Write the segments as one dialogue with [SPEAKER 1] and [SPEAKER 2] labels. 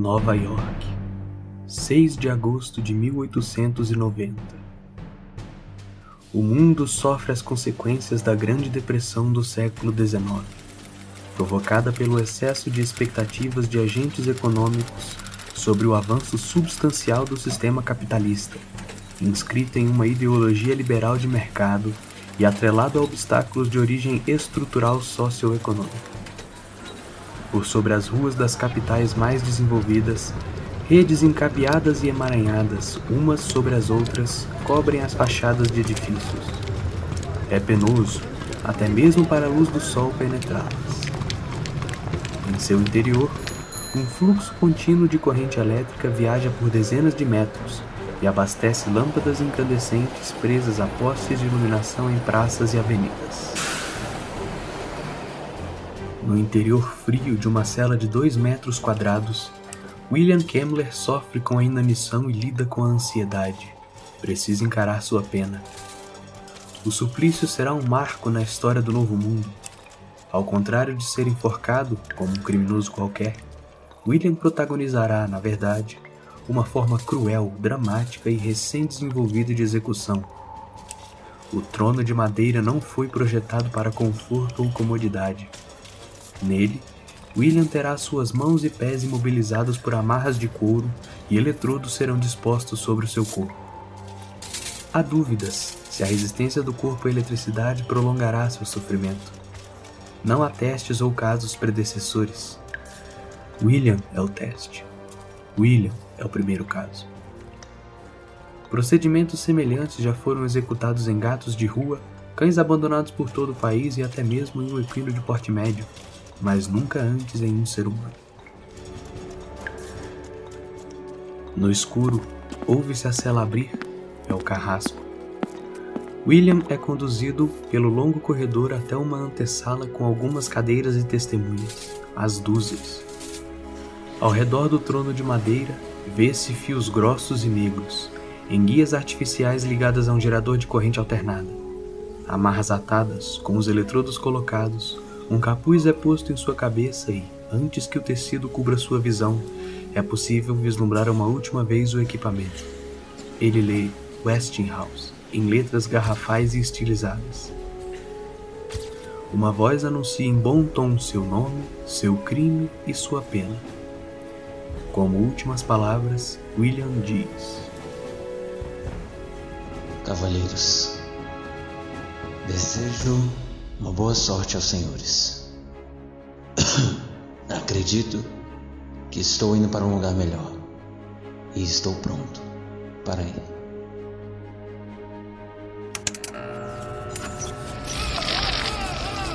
[SPEAKER 1] Nova York, 6 de agosto de 1890. O mundo sofre as consequências da Grande Depressão do século XIX, provocada pelo excesso de expectativas de agentes econômicos sobre o avanço substancial do sistema capitalista, inscrito em uma ideologia liberal de mercado e atrelado a obstáculos de origem estrutural socioeconômica. Por sobre as ruas das capitais mais desenvolvidas, redes encapeadas e emaranhadas, umas sobre as outras, cobrem as fachadas de edifícios. É penoso, até mesmo para a luz do sol penetrá-las. Em seu interior, um fluxo contínuo de corrente elétrica viaja por dezenas de metros e abastece lâmpadas incandescentes presas a postes de iluminação em praças e avenidas. No interior frio de uma cela de dois metros quadrados, William Kemmler sofre com a inanição e lida com a ansiedade. Precisa encarar sua pena. O suplício será um marco na história do Novo Mundo. Ao contrário de ser enforcado como um criminoso qualquer, William protagonizará, na verdade, uma forma cruel, dramática e recém-desenvolvida de execução. O trono de madeira não foi projetado para conforto ou comodidade. Nele, William terá suas mãos e pés imobilizados por amarras de couro e eletrodos serão dispostos sobre o seu corpo. Há dúvidas se a resistência do corpo à eletricidade prolongará seu sofrimento. Não há testes ou casos predecessores. William é o teste. William é o primeiro caso. Procedimentos semelhantes já foram executados em gatos de rua, cães abandonados por todo o país e até mesmo em um equino de porte médio, mas nunca antes em um ser humano. No escuro, ouve-se a cela abrir, é o carrasco. William é conduzido pelo longo corredor até uma antessala com algumas cadeiras e testemunhas, as dúzias. Ao redor do trono de madeira, vê-se fios grossos e negros, enguias artificiais ligadas a um gerador de corrente alternada. Amarras atadas, com os eletrodos colocados, um capuz é posto em sua cabeça e, antes que o tecido cubra sua visão, é possível vislumbrar uma última vez o equipamento. Ele lê Westinghouse em letras garrafais e estilizadas. Uma voz anuncia em bom tom seu nome, seu crime e sua pena. Como últimas palavras, William diz:
[SPEAKER 2] Cavalheiros, desejo uma boa sorte aos senhores. Acredito que estou indo para um lugar melhor e estou pronto para ir.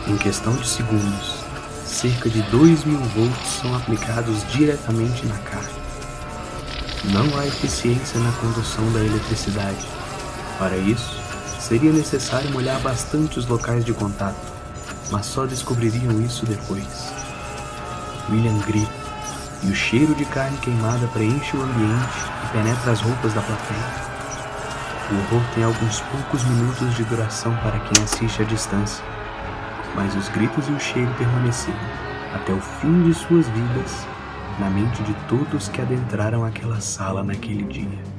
[SPEAKER 1] Em questão de segundos, cerca de 2 mil volts são aplicados diretamente na carga. Não há eficiência na condução da eletricidade. Para isso, seria necessário molhar bastante os locais de contato, mas só descobririam isso depois. William grita, e o cheiro de carne queimada preenche o ambiente e penetra as roupas da plateia. O horror tem alguns poucos minutos de duração para quem assiste à distância mas os gritos e o cheiro permaneceram, até o fim de suas vidas, na mente de todos que adentraram aquela sala naquele dia.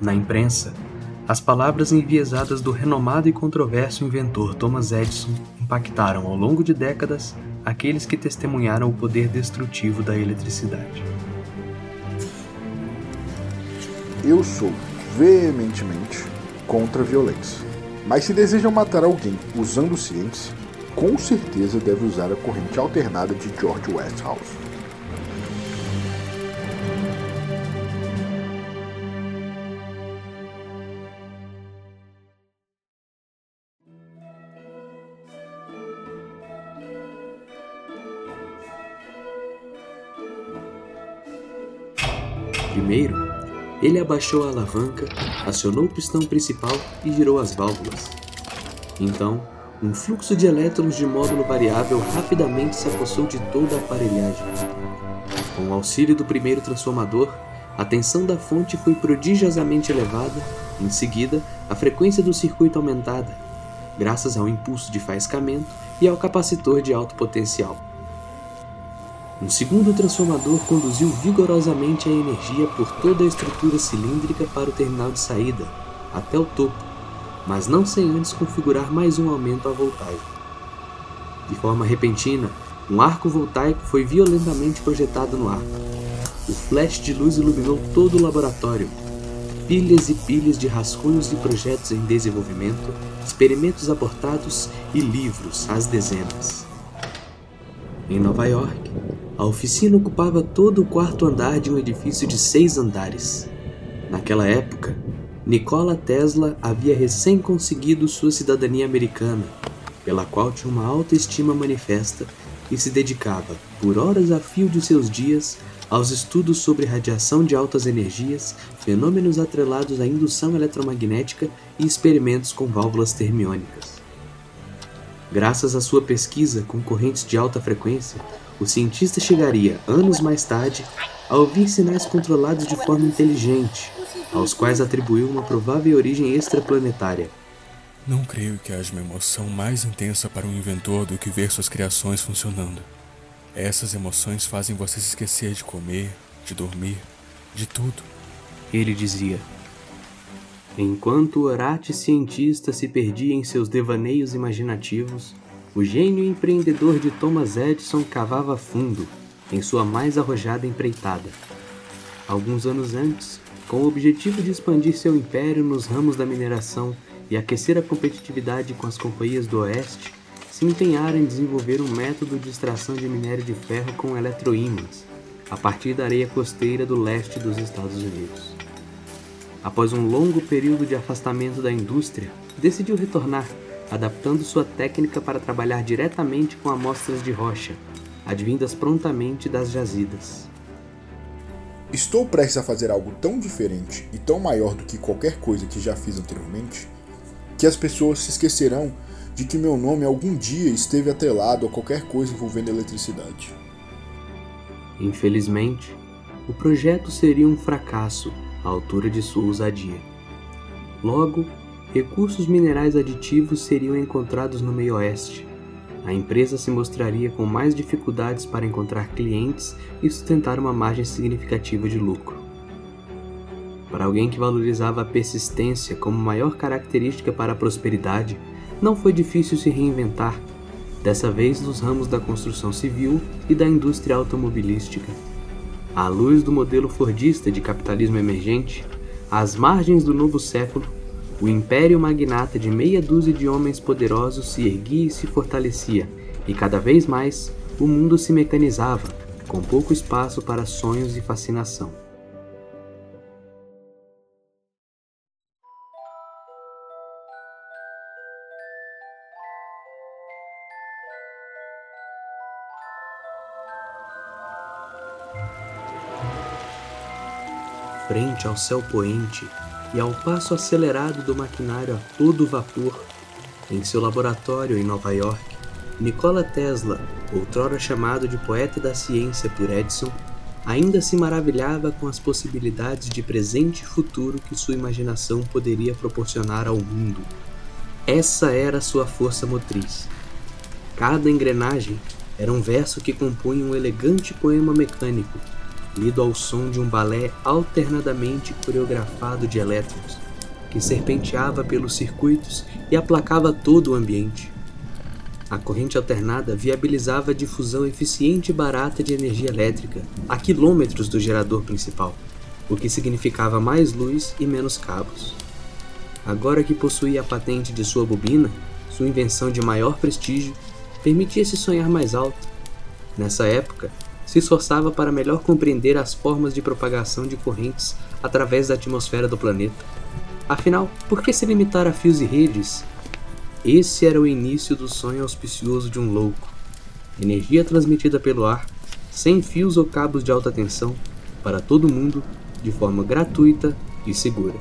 [SPEAKER 1] Na imprensa, as palavras enviesadas do renomado e controverso inventor Thomas Edison impactaram ao longo de décadas aqueles que testemunharam o poder destrutivo da eletricidade.
[SPEAKER 3] Eu sou veementemente contra a violência. Mas se desejam matar alguém usando ciência, com certeza deve usar a corrente alternada de George Westhouse.
[SPEAKER 1] Primeiro, ele abaixou a alavanca, acionou o pistão principal e girou as válvulas. Então, um fluxo de elétrons de módulo variável rapidamente se apossou de toda a aparelhagem. Com o auxílio do primeiro transformador, a tensão da fonte foi prodigiosamente elevada, em seguida, a frequência do circuito aumentada, graças ao impulso de faiscamento e ao capacitor de alto potencial. Um segundo transformador conduziu vigorosamente a energia por toda a estrutura cilíndrica para o terminal de saída, até o topo, mas não sem antes configurar mais um aumento à voltagem. De forma repentina, um arco voltaico foi violentamente projetado no ar. O flash de luz iluminou todo o laboratório. Pilhas e pilhas de rascunhos de projetos em desenvolvimento, experimentos abortados e livros às dezenas. Em Nova York, a oficina ocupava todo o quarto andar de um edifício de seis andares. Naquela época, Nikola Tesla havia recém conseguido sua cidadania americana, pela qual tinha uma alta estima manifesta e se dedicava, por horas a fio de seus dias, aos estudos sobre radiação de altas energias, fenômenos atrelados à indução eletromagnética e experimentos com válvulas termiônicas. Graças à sua pesquisa com correntes de alta frequência, o cientista chegaria, anos mais tarde, a ouvir sinais controlados de forma inteligente, aos quais atribuiu uma provável origem extraplanetária.
[SPEAKER 4] Não creio que haja uma emoção mais intensa para um inventor do que ver suas criações funcionando. Essas emoções fazem você se esquecer de comer, de dormir, de tudo.
[SPEAKER 1] Ele dizia. Enquanto o orate cientista se perdia em seus devaneios imaginativos, o gênio empreendedor de Thomas Edison cavava fundo em sua mais arrojada empreitada. Alguns anos antes, com o objetivo de expandir seu império nos ramos da mineração e aquecer a competitividade com as companhias do Oeste, se empenhara em desenvolver um método de extração de minério de ferro com eletroímãs, a partir da areia costeira do leste dos Estados Unidos. Após um longo período de afastamento da indústria, decidiu retornar, adaptando sua técnica para trabalhar diretamente com amostras de rocha, advindas prontamente das jazidas.
[SPEAKER 3] Estou prestes a fazer algo tão diferente e tão maior do que qualquer coisa que já fiz anteriormente, que as pessoas se esquecerão de que meu nome algum dia esteve atrelado a qualquer coisa envolvendo eletricidade.
[SPEAKER 1] Infelizmente, o projeto seria um fracasso à altura de sua ousadia. Logo, recursos minerais aditivos seriam encontrados no meio-oeste. A empresa se mostraria com mais dificuldades para encontrar clientes e sustentar uma margem significativa de lucro. Para alguém que valorizava a persistência como maior característica para a prosperidade, não foi difícil se reinventar, dessa vez nos ramos da construção civil e da indústria automobilística. À luz do modelo fordista de capitalismo emergente, às margens do novo século, o império magnata de meia dúzia de homens poderosos se erguia e se fortalecia, e cada vez mais o mundo se mecanizava, com pouco espaço para sonhos e fascinação. frente ao céu poente e ao passo acelerado do maquinário a todo vapor, em seu laboratório em Nova York, Nikola Tesla, outrora chamado de poeta da ciência por Edison, ainda se maravilhava com as possibilidades de presente e futuro que sua imaginação poderia proporcionar ao mundo. Essa era sua força motriz. Cada engrenagem era um verso que compunha um elegante poema mecânico lido ao som de um balé alternadamente coreografado de elétrons, que serpenteava pelos circuitos e aplacava todo o ambiente. A corrente alternada viabilizava a difusão eficiente e barata de energia elétrica a quilômetros do gerador principal, o que significava mais luz e menos cabos. Agora que possuía a patente de sua bobina, sua invenção de maior prestígio permitia-se sonhar mais alto. Nessa época, se esforçava para melhor compreender as formas de propagação de correntes através da atmosfera do planeta. Afinal, por que se limitar a fios e redes? Esse era o início do sonho auspicioso de um louco. Energia transmitida pelo ar, sem fios ou cabos de alta tensão, para todo mundo, de forma gratuita e segura.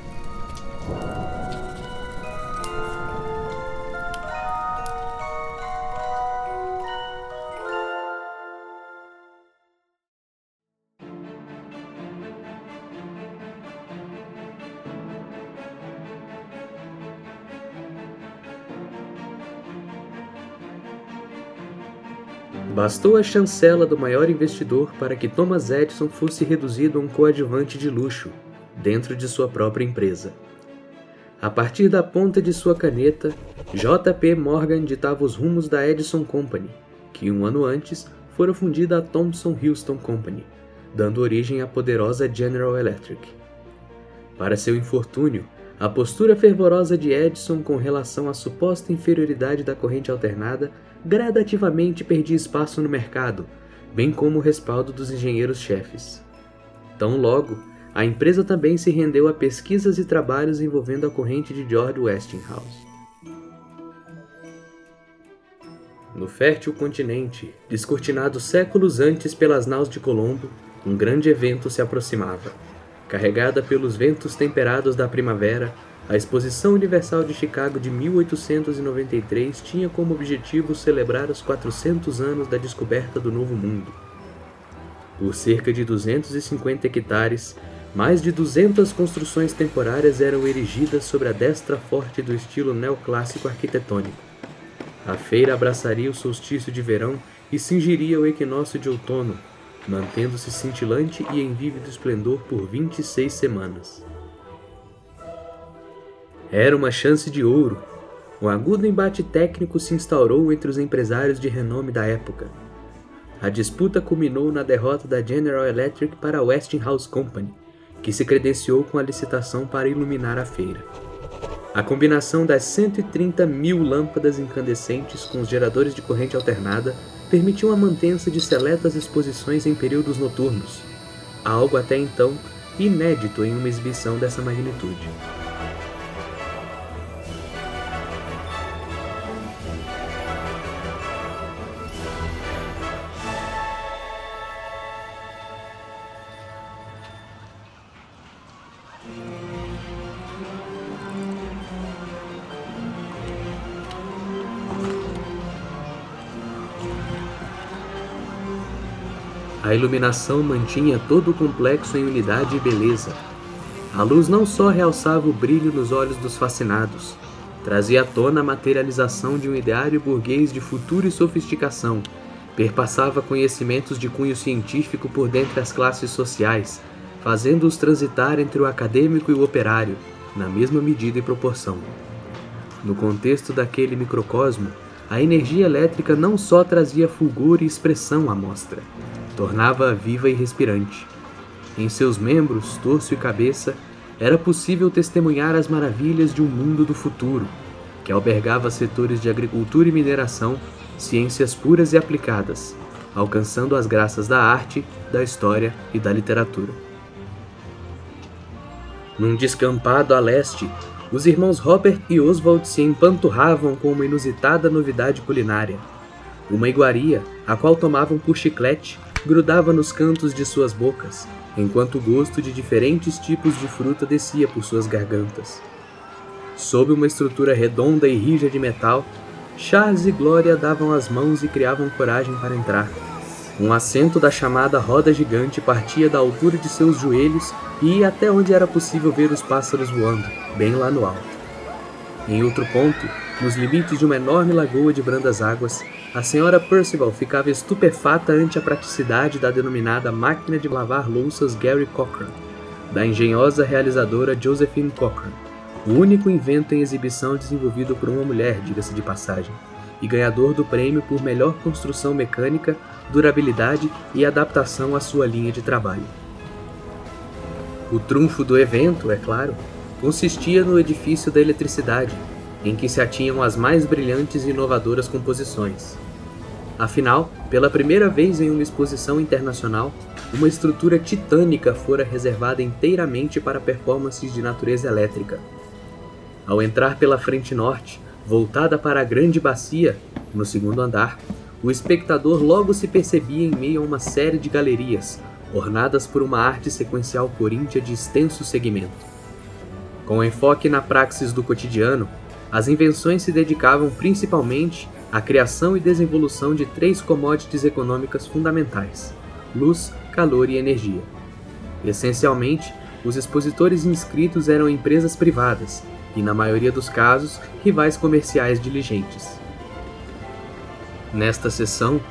[SPEAKER 1] Bastou a chancela do maior investidor para que Thomas Edison fosse reduzido a um coadjuvante de luxo, dentro de sua própria empresa. A partir da ponta de sua caneta, J.P. Morgan ditava os rumos da Edison Company, que um ano antes fora fundida a Thomson Houston Company, dando origem à poderosa General Electric. Para seu infortúnio, a postura fervorosa de Edison com relação à suposta inferioridade da corrente alternada gradativamente perdia espaço no mercado, bem como o respaldo dos engenheiros-chefes. Tão logo, a empresa também se rendeu a pesquisas e trabalhos envolvendo a corrente de George Westinghouse. No fértil continente, descortinado séculos antes pelas naus de Colombo, um grande evento se aproximava. Carregada pelos ventos temperados da primavera, a Exposição Universal de Chicago de 1893 tinha como objetivo celebrar os 400 anos da descoberta do Novo Mundo. Por cerca de 250 hectares, mais de 200 construções temporárias eram erigidas sobre a destra forte do estilo neoclássico arquitetônico. A feira abraçaria o solstício de verão e cingiria o equinócio de outono, mantendo-se cintilante e em vívido esplendor por 26 semanas. Era uma chance de ouro. Um agudo embate técnico se instaurou entre os empresários de renome da época. A disputa culminou na derrota da General Electric para a Westinghouse Company, que se credenciou com a licitação para iluminar a feira. A combinação das 130 mil lâmpadas incandescentes com os geradores de corrente alternada permitiu a mantença de seletas exposições em períodos noturnos, algo até então inédito em uma exibição dessa magnitude. A iluminação mantinha todo o complexo em unidade e beleza. A luz não só realçava o brilho nos olhos dos fascinados, trazia à tona a materialização de um ideário burguês de futuro e sofisticação, perpassava conhecimentos de cunho científico por dentre as classes sociais, fazendo-os transitar entre o acadêmico e o operário, na mesma medida e proporção. No contexto daquele microcosmo, a energia elétrica não só trazia fulgor e expressão à mostra, tornava-a viva e respirante. Em seus membros, torso e cabeça, era possível testemunhar as maravilhas de um mundo do futuro, que albergava setores de agricultura e mineração, ciências puras e aplicadas, alcançando as graças da arte, da história e da literatura. Num descampado a leste, os irmãos Robert e Oswald se empanturravam com uma inusitada novidade culinária. Uma iguaria, a qual tomavam por chiclete grudava nos cantos de suas bocas, enquanto o gosto de diferentes tipos de fruta descia por suas gargantas. Sob uma estrutura redonda e rija de metal, Charles e Glória davam as mãos e criavam coragem para entrar. Um assento da chamada roda gigante partia da altura de seus joelhos e ia até onde era possível ver os pássaros voando, bem lá no alto. Em outro ponto, nos limites de uma enorme lagoa de brandas águas, a senhora Percival ficava estupefata ante a praticidade da denominada máquina de lavar louças Gary Cochran, da engenhosa realizadora Josephine Cochran, o único invento em exibição desenvolvido por uma mulher, diga-se de passagem, e ganhador do prêmio por melhor construção mecânica, durabilidade e adaptação à sua linha de trabalho. O trunfo do evento, é claro, consistia no edifício da eletricidade, em que se atinham as mais brilhantes e inovadoras composições. Afinal, pela primeira vez em uma exposição internacional, uma estrutura titânica fora reservada inteiramente para performances de natureza elétrica. Ao entrar pela frente norte, voltada para a grande bacia, no segundo andar, o espectador logo se percebia em meio a uma série de galerias, ornadas por uma arte sequencial coríntia de extenso segmento. Com enfoque na praxis do cotidiano, as invenções se dedicavam principalmente à criação e desenvolução de três commodities econômicas fundamentais: luz, calor e energia. Essencialmente, os expositores inscritos eram empresas privadas e, na maioria dos casos, rivais comerciais diligentes. Nesta sessão,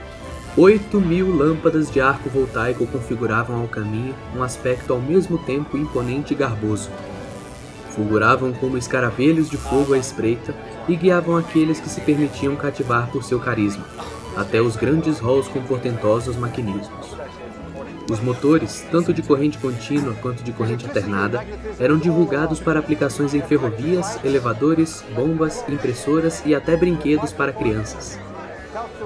[SPEAKER 1] Oito mil lâmpadas de arco voltaico configuravam ao caminho um aspecto ao mesmo tempo imponente e garboso. Fulguravam como escaravelhos de fogo à espreita e guiavam aqueles que se permitiam cativar por seu carisma, até os grandes halls com portentosos maquinismos. Os motores, tanto de corrente contínua quanto de corrente alternada, eram divulgados para aplicações em ferrovias, elevadores, bombas, impressoras e até brinquedos para crianças.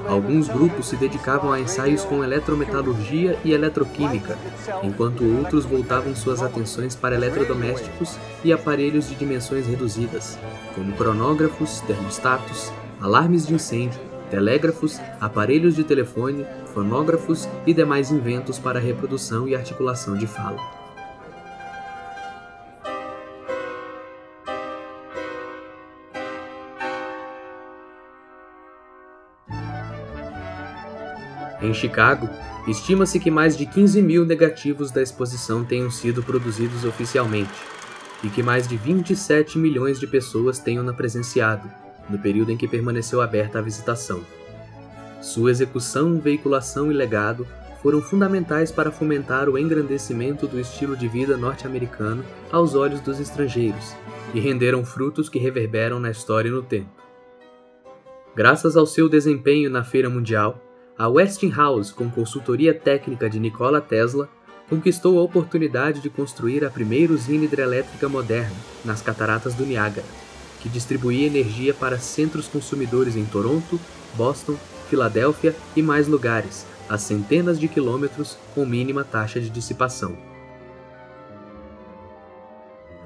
[SPEAKER 1] Alguns grupos se dedicavam a ensaios com eletrometalurgia e eletroquímica, enquanto outros voltavam suas atenções para eletrodomésticos e aparelhos de dimensões reduzidas, como cronógrafos, termostatos, alarmes de incêndio, telégrafos, aparelhos de telefone, fonógrafos e demais inventos para reprodução e articulação de fala. Em Chicago, estima-se que mais de 15 mil negativos da exposição tenham sido produzidos oficialmente, e que mais de 27 milhões de pessoas tenham-na presenciado, no período em que permaneceu aberta a visitação. Sua execução, veiculação e legado foram fundamentais para fomentar o engrandecimento do estilo de vida norte-americano aos olhos dos estrangeiros e renderam frutos que reverberam na história e no tempo. Graças ao seu desempenho na Feira Mundial, a Westinghouse, com consultoria técnica de Nikola Tesla, conquistou a oportunidade de construir a primeira usina hidrelétrica moderna nas cataratas do Niágara, que distribuía energia para centros consumidores em Toronto, Boston, Filadélfia e mais lugares, a centenas de quilômetros com mínima taxa de dissipação.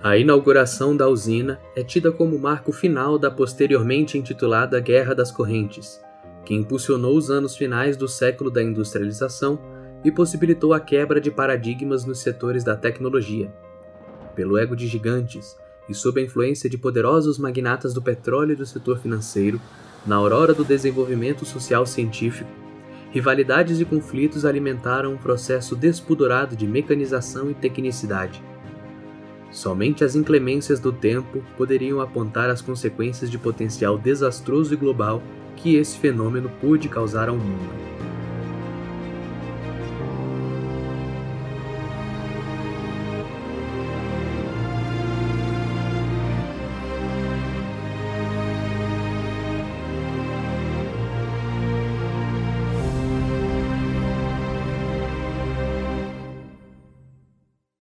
[SPEAKER 1] A inauguração da usina é tida como marco final da posteriormente intitulada Guerra das Correntes, que impulsionou os anos finais do século da industrialização e possibilitou a quebra de paradigmas nos setores da tecnologia. Pelo ego de gigantes e sob a influência de poderosos magnatas do petróleo e do setor financeiro, na aurora do desenvolvimento social científico, rivalidades e conflitos alimentaram um processo despudorado de mecanização e tecnicidade. Somente as inclemências do tempo poderiam apontar as consequências de potencial desastroso e global que esse fenômeno pôde causar ao mundo.